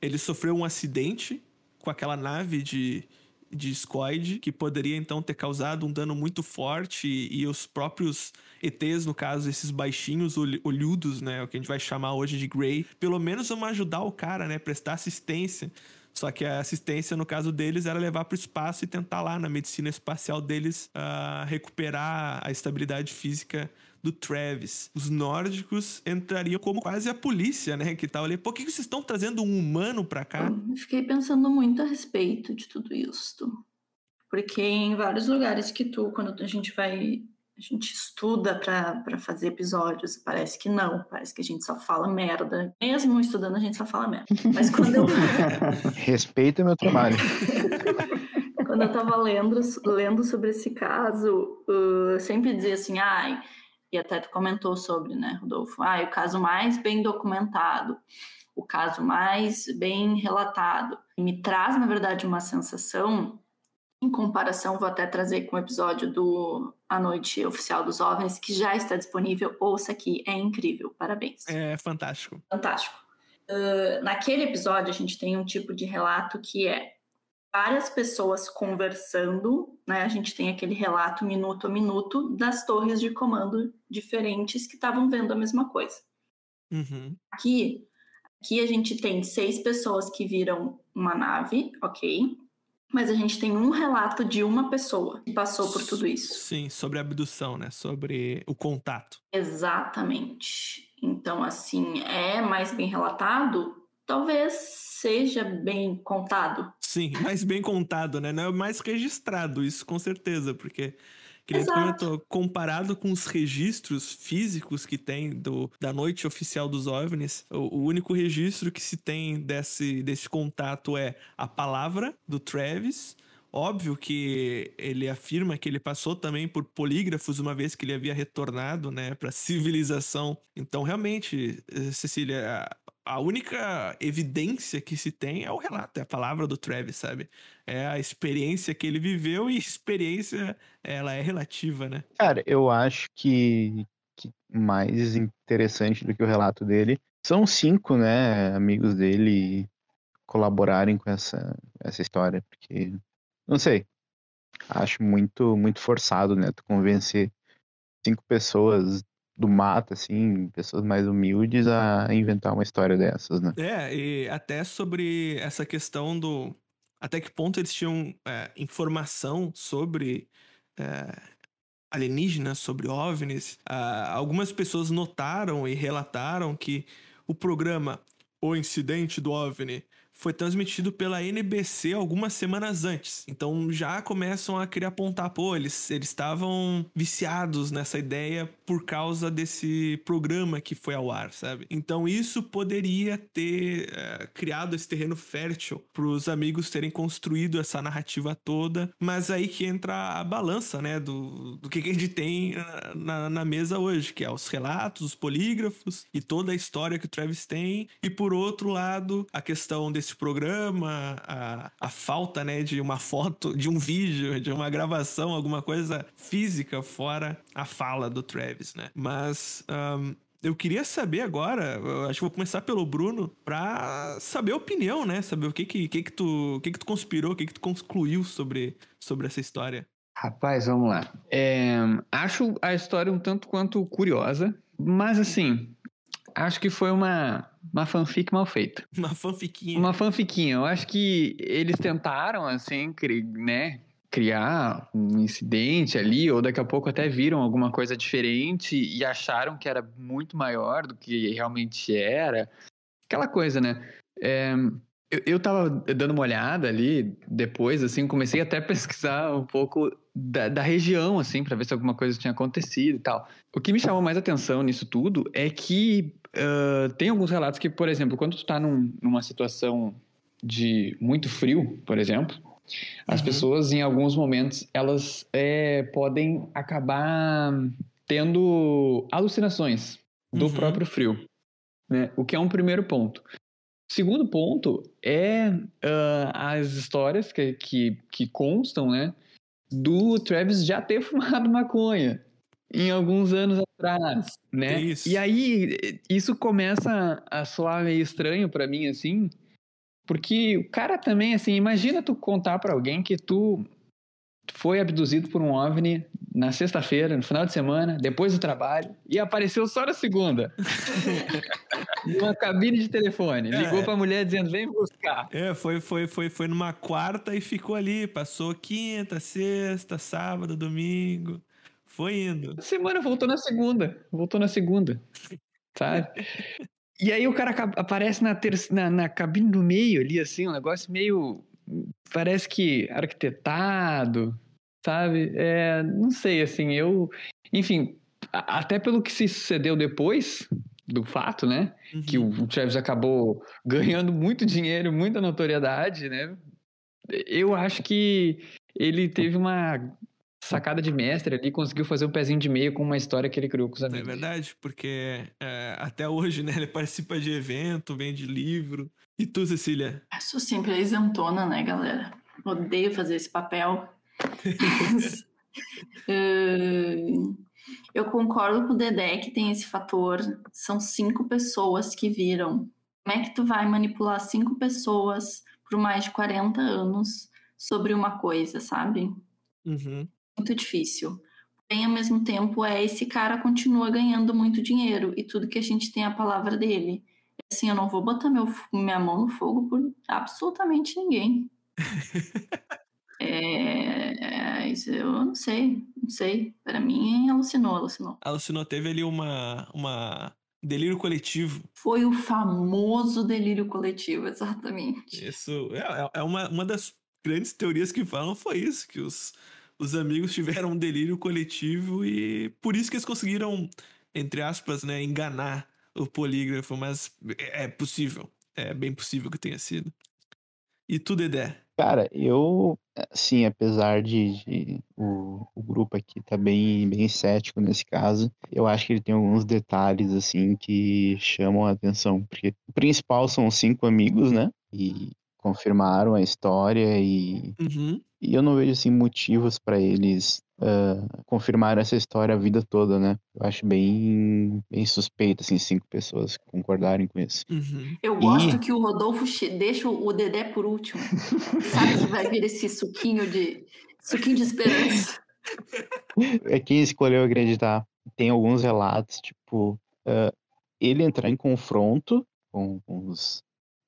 ele sofreu um acidente com aquela nave de, de Squid, que poderia então ter causado um dano muito forte, e, e os próprios ETs, no caso, esses baixinhos olh- olhudos, né? O que a gente vai chamar hoje de Grey, pelo menos vão ajudar o cara, né? Prestar assistência. Só que a assistência, no caso deles, era levar para o espaço e tentar lá, na medicina espacial deles, ah, recuperar a estabilidade física do Travis. Os nórdicos entrariam como quase a polícia, né? Que tal ali. Por que que vocês estão trazendo um humano pra cá? Eu fiquei pensando muito a respeito de tudo isso. Porque em vários lugares que tu, quando a gente vai, a gente estuda para fazer episódios, parece que não, parece que a gente só fala merda. Mesmo estudando, a gente só fala merda. Mas quando eu, Respeita meu trabalho. quando eu tava lendo, lendo sobre esse caso, uh, sempre dizia assim, ai, e até tu comentou sobre, né, Rodolfo? Ah, o caso mais bem documentado, o caso mais bem relatado. Me traz, na verdade, uma sensação, em comparação, vou até trazer com o episódio do A Noite Oficial dos OVNIs, que já está disponível. Ouça aqui, é incrível, parabéns. É fantástico. Fantástico. Uh, naquele episódio, a gente tem um tipo de relato que é várias pessoas conversando, né? A gente tem aquele relato minuto a minuto das torres de comando diferentes que estavam vendo a mesma coisa. Uhum. Aqui, aqui a gente tem seis pessoas que viram uma nave, ok? Mas a gente tem um relato de uma pessoa que passou por tudo isso. Sim, sobre a abdução, né? Sobre o contato. Exatamente. Então, assim, é mais bem relatado? Talvez seja bem contado. Sim, mais bem contado, né? Não é mais registrado, isso com certeza, porque. Que Exato. comentou, comparado com os registros físicos que tem do, da noite oficial dos OVNIs, o, o único registro que se tem desse, desse contato é a palavra do Travis. Óbvio que ele afirma que ele passou também por polígrafos uma vez que ele havia retornado, né, para civilização. Então, realmente, eh, Cecília, a- única evidência que se tem é o relato, é a palavra do Travis, sabe? É a experiência que ele viveu e experiência, ela é relativa, né? Cara, eu acho que, que mais interessante do que o relato dele são cinco, né, amigos dele colaborarem com essa, essa história, porque, não sei, acho muito, muito forçado, né, tu convencer cinco pessoas do mato, assim, pessoas mais humildes a inventar uma história dessas, né? É, e até sobre essa questão do. Até que ponto eles tinham é, informação sobre é, alienígenas, sobre OVNIs. Ah, algumas pessoas notaram e relataram que o programa O Incidente do OVNI foi transmitido pela NBC algumas semanas antes. Então já começam a querer apontar, pô, eles eles estavam viciados nessa ideia por causa desse programa que foi ao ar, sabe? Então isso poderia ter eh, criado esse terreno fértil para os amigos terem construído essa narrativa toda, mas aí que entra a balança, né, do, do que, que a gente tem na, na mesa hoje, que é os relatos, os polígrafos e toda a história que o Travis tem, e por outro lado, a questão desse programa, a, a falta, né, de uma foto, de um vídeo, de uma gravação, alguma coisa física fora a fala do Travis, né? Mas ahn, eu queria saber agora, acho que vou começar pelo Bruno, pra saber a opinião, né? Saber o que que, que, que tu, que que tu conspirou, o que que tu concluiu sobre, sobre essa história. Rapaz, vamos lá. É, acho a história um tanto quanto curiosa, mas assim, acho que foi uma, uma fanfic mal feita. Uma fanfiquinha. Uma fanfiquinha. Eu acho que eles tentaram, assim, né? Criar um incidente ali, ou daqui a pouco até viram alguma coisa diferente e acharam que era muito maior do que realmente era. Aquela coisa, né? É, eu, eu tava dando uma olhada ali depois, assim, comecei até a pesquisar um pouco da, da região, assim, para ver se alguma coisa tinha acontecido e tal. O que me chamou mais atenção nisso tudo é que tem alguns relatos que, por exemplo, quando tu tá num- numa situação de muito frio, por exemplo, as Uhum. pessoas, em alguns momentos, elas é, podem acabar tendo alucinações do Uhum. próprio frio, né? O que é um primeiro ponto. Segundo ponto é ah, as histórias que, que, que constam, né? Do Travis já ter fumado maconha em alguns anos atrás, né? Isso. E aí isso começa a soar meio estranho pra mim, assim, porque o cara também, assim, imagina tu contar pra alguém que tu foi abduzido por um OVNI na sexta-feira, no final de semana, depois do trabalho, e apareceu só na segunda. Numa cabine de telefone. É. Ligou pra mulher dizendo, vem buscar. É, foi, foi, foi, foi numa quarta e ficou ali. Passou quinta, sexta, sábado, domingo. Foi indo. Semana voltou na segunda. Voltou na segunda. Sabe? E aí o cara aparece na, terce- na, na cabine do meio ali, assim, um negócio meio. Parece que arquitetado, sabe? É, não sei, assim, eu. Enfim, até pelo que se sucedeu depois do fato, né? que Uhum. o Travis acabou ganhando muito dinheiro, muita notoriedade, né? Eu acho que ele teve uma sacada de mestre ali, conseguiu fazer um pezinho de meia com uma história que ele criou com os É amigos. verdade, porque é, até hoje, né, ele participa de evento, vende livro. E tu, Cecília? Eu sou sempre a isentona, né, galera? Odeio fazer esse papel. Eh, Eu concordo com o Dedé que tem esse fator. São cinco pessoas que viram. Como é que tu vai manipular cinco pessoas por mais de 40 anos sobre uma coisa, sabe? Uhum. Muito difícil. Porém, ao mesmo tempo, é esse cara continua ganhando muito dinheiro e tudo que a gente tem é a palavra dele. Assim, eu não vou botar meu, minha mão no fogo por absolutamente ninguém. É, é, isso eu não sei, não sei. Para mim, alucinou, alucinou. Alucinou, teve ali uma, uma delírio coletivo. Foi o famoso delírio coletivo, exatamente. Isso é, é- é uma, uma das grandes teorias que falam foi isso, que os, os amigos tiveram um delírio coletivo e por isso que eles conseguiram, entre aspas, né, enganar o polígrafo, mas é é possível, é bem possível que tenha sido. E tu, Dedé? Cara, eu, assim, apesar de, de o, o grupo aqui tá bem, bem cético nesse caso, eu acho que ele tem alguns detalhes, assim, que chamam a atenção, porque o principal são os cinco amigos, né, e confirmaram a história e, Uhum. E eu não vejo, assim, motivos pra eles ah, confirmarem essa história a vida toda, né, eu acho bem, bem suspeito, assim, cinco pessoas concordarem com isso. Uhum. Eu E- gosto que o Rodolfo deixa o Dedé por último. Sabe que vai vir esse suquinho de suquinho de esperança. é quem escolheu acreditar. Tem alguns relatos, tipo, ah, ele entrar em confronto com, com os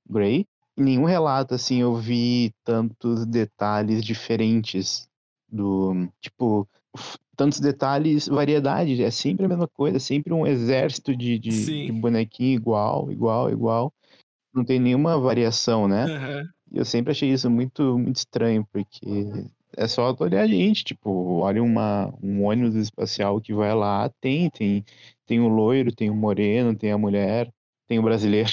Grey. Em nenhum relato, assim, eu vi tantos detalhes diferentes do, tipo, tantos detalhes, variedade, é sempre a mesma coisa, é sempre um exército de, de, de bonequinho igual, igual, igual. Não tem nenhuma variação, né? E eu sempre achei isso muito, muito estranho, porque é só olhar a gente, tipo, olha uma, um ônibus espacial que vai lá, tem, tem, tem o loiro, tem o moreno, tem a mulher, tem o brasileiro.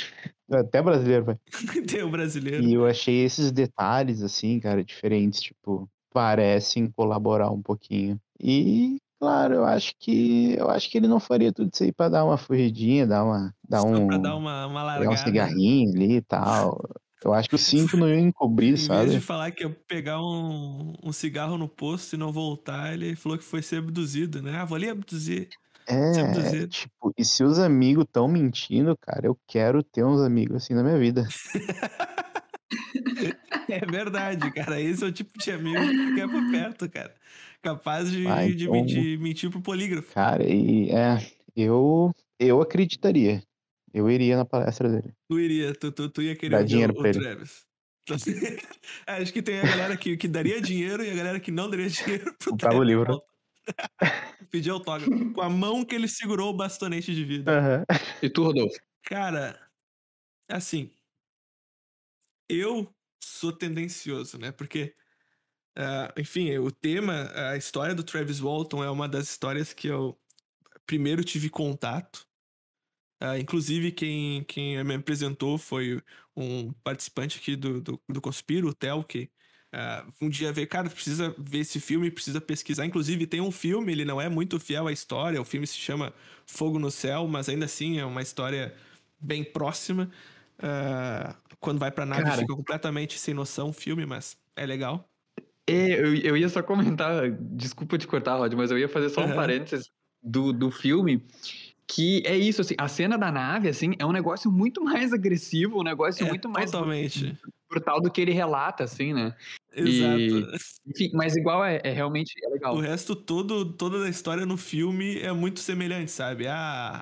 Até brasileiro, vai. Tem o brasileiro. E eu achei esses detalhes, assim, cara, diferentes, tipo, parecem colaborar um pouquinho. E, claro, eu acho que eu acho que ele não faria tudo isso aí pra dar uma fugidinha, dar uma, dar Só um, pra dar uma, uma pegar um largada. cigarrinho ali e tal. Eu acho que os cinco não iam encobrir, Em sabe? vez de falar que ia pegar um, um cigarro no posto e não voltar, ele falou que foi ser abduzido, né? Ah, vou ali abduzir. É, tipo, e se os amigos estão mentindo, cara, eu quero ter uns amigos assim na minha vida. É verdade, cara. Esse é o tipo de amigo que quer por perto, cara. Capaz de, Ah, de então- mentir, mentir pro polígrafo. Cara, e é, eu eu acreditaria. Eu iria na palestra dele. Tu iria, tu, tu, tu ia querer Dá dinheiro o, o pra ele. Travis. Acho que tem a galera que, que daria dinheiro e a galera que não daria dinheiro pro Comprava o livro. Walton. Pedir autógrafo. Com a mão que ele segurou o bastonete de vida. Aham. E tu, Rodolfo? Cara, assim, eu sou tendencioso, né? Porque, ah, enfim, o tema, a história do Travis Walton é uma das histórias que eu primeiro tive contato. Ah, inclusive, quem, quem me apresentou foi um participante aqui do, do, do Conspiro, o Tel, que ah, um dia veio, cara, precisa ver esse filme, precisa pesquisar. Inclusive, tem um filme, ele não é muito fiel à história, o filme se chama Fogo no Céu, mas ainda assim é uma história bem próxima. Ah, quando vai pra nave, Cara. fica completamente sem noção o filme, mas é legal. É, eu, eu ia só comentar, desculpa te cortar, Rod, mas eu ia fazer só um Aham. parênteses do, do filme, que é isso, assim, a cena da nave, assim, é um negócio muito mais agressivo, um negócio É, muito mais totalmente. Brutal do que ele relata, assim, né? Exato. Enfim, mas igual é, é realmente é O legal. resto todo, toda a história no filme é muito semelhante, sabe? A,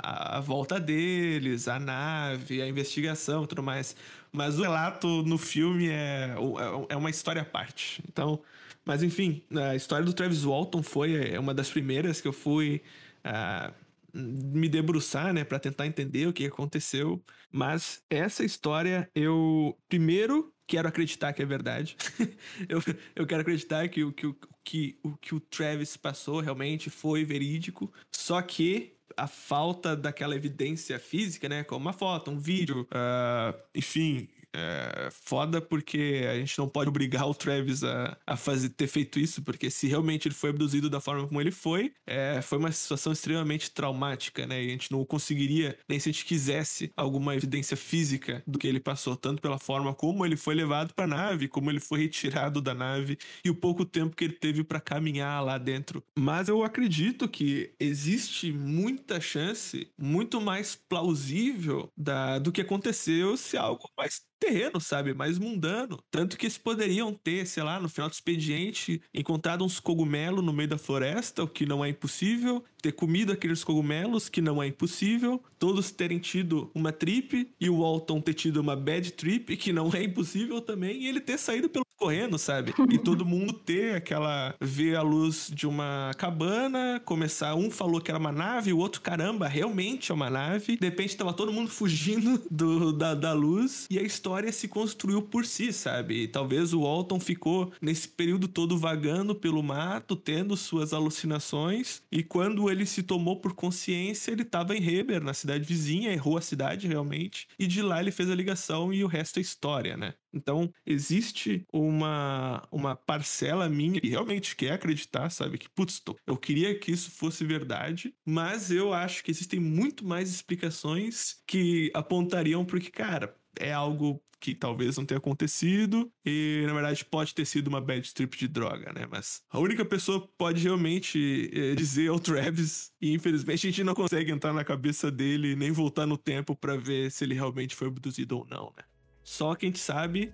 a, a volta deles, a nave, a investigação e tudo mais. Mas o relato no filme é, o- é uma história à parte. Então, mas enfim, a história do Travis Walton foi é, uma das primeiras que eu fui ah, me debruçar, né, para tentar entender o que aconteceu. Mas essa história eu primeiro quero acreditar que é verdade. eu, eu quero acreditar que, o- que, o- que o que o Travis passou realmente foi verídico. Só que a falta daquela evidência física, né, como uma foto, um vídeo, ah, enfim. É foda porque a gente não pode obrigar o Travis a, a fazer, ter feito isso, porque se realmente ele foi abduzido da forma como ele foi, é, foi uma situação extremamente traumática, né? E a gente não conseguiria, nem se a gente quisesse, alguma evidência física do que ele passou, tanto pela forma como ele foi levado pra nave, como ele foi retirado da nave e o pouco tempo que ele teve pra caminhar lá dentro. Mas eu acredito que existe muita chance, muito mais plausível da, do que aconteceu se algo mais terreno, sabe? Mais mundano. Tanto que eles poderiam ter, sei lá, no final do expediente, encontrado uns cogumelos no meio da floresta, o que não é impossível. Ter comido aqueles cogumelos, que não é impossível. Todos terem tido uma trip e o Walton ter tido uma bad trip, que não é impossível também. E ele ter saído pelo correndo, sabe? E todo mundo ter aquela. ver a luz de uma cabana, começar. Um falou que era uma nave, o outro, caramba, realmente é uma nave. De repente tava todo mundo fugindo do, da, da luz e a história se construiu por si, sabe? E talvez o Walton ficou nesse período todo vagando pelo mato, tendo suas alucinações. E quando ele se tomou por consciência, ele tava em Heber, na cidade vizinha, errou a cidade realmente. E de lá ele fez a ligação e o resto é história, né? Então, existe uma, uma parcela minha que realmente quer acreditar, sabe? Que, putz, eu queria que isso fosse verdade, mas eu acho que existem muito mais explicações que apontariam porque, cara, é algo que talvez não tenha acontecido e, na verdade, pode ter sido uma bad trip de droga, né? Mas a única pessoa que pode realmente eh, dizer é o Travis e, infelizmente, a gente não consegue entrar na cabeça dele nem voltar no tempo pra ver se ele realmente foi abduzido ou não, né? Só quem sabe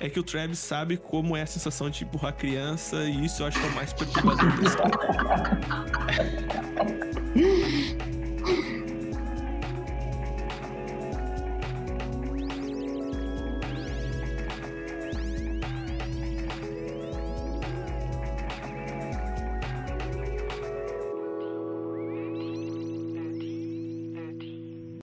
é que o Travis sabe como é a sensação de empurrar criança, e isso eu acho que é o mais perturbador.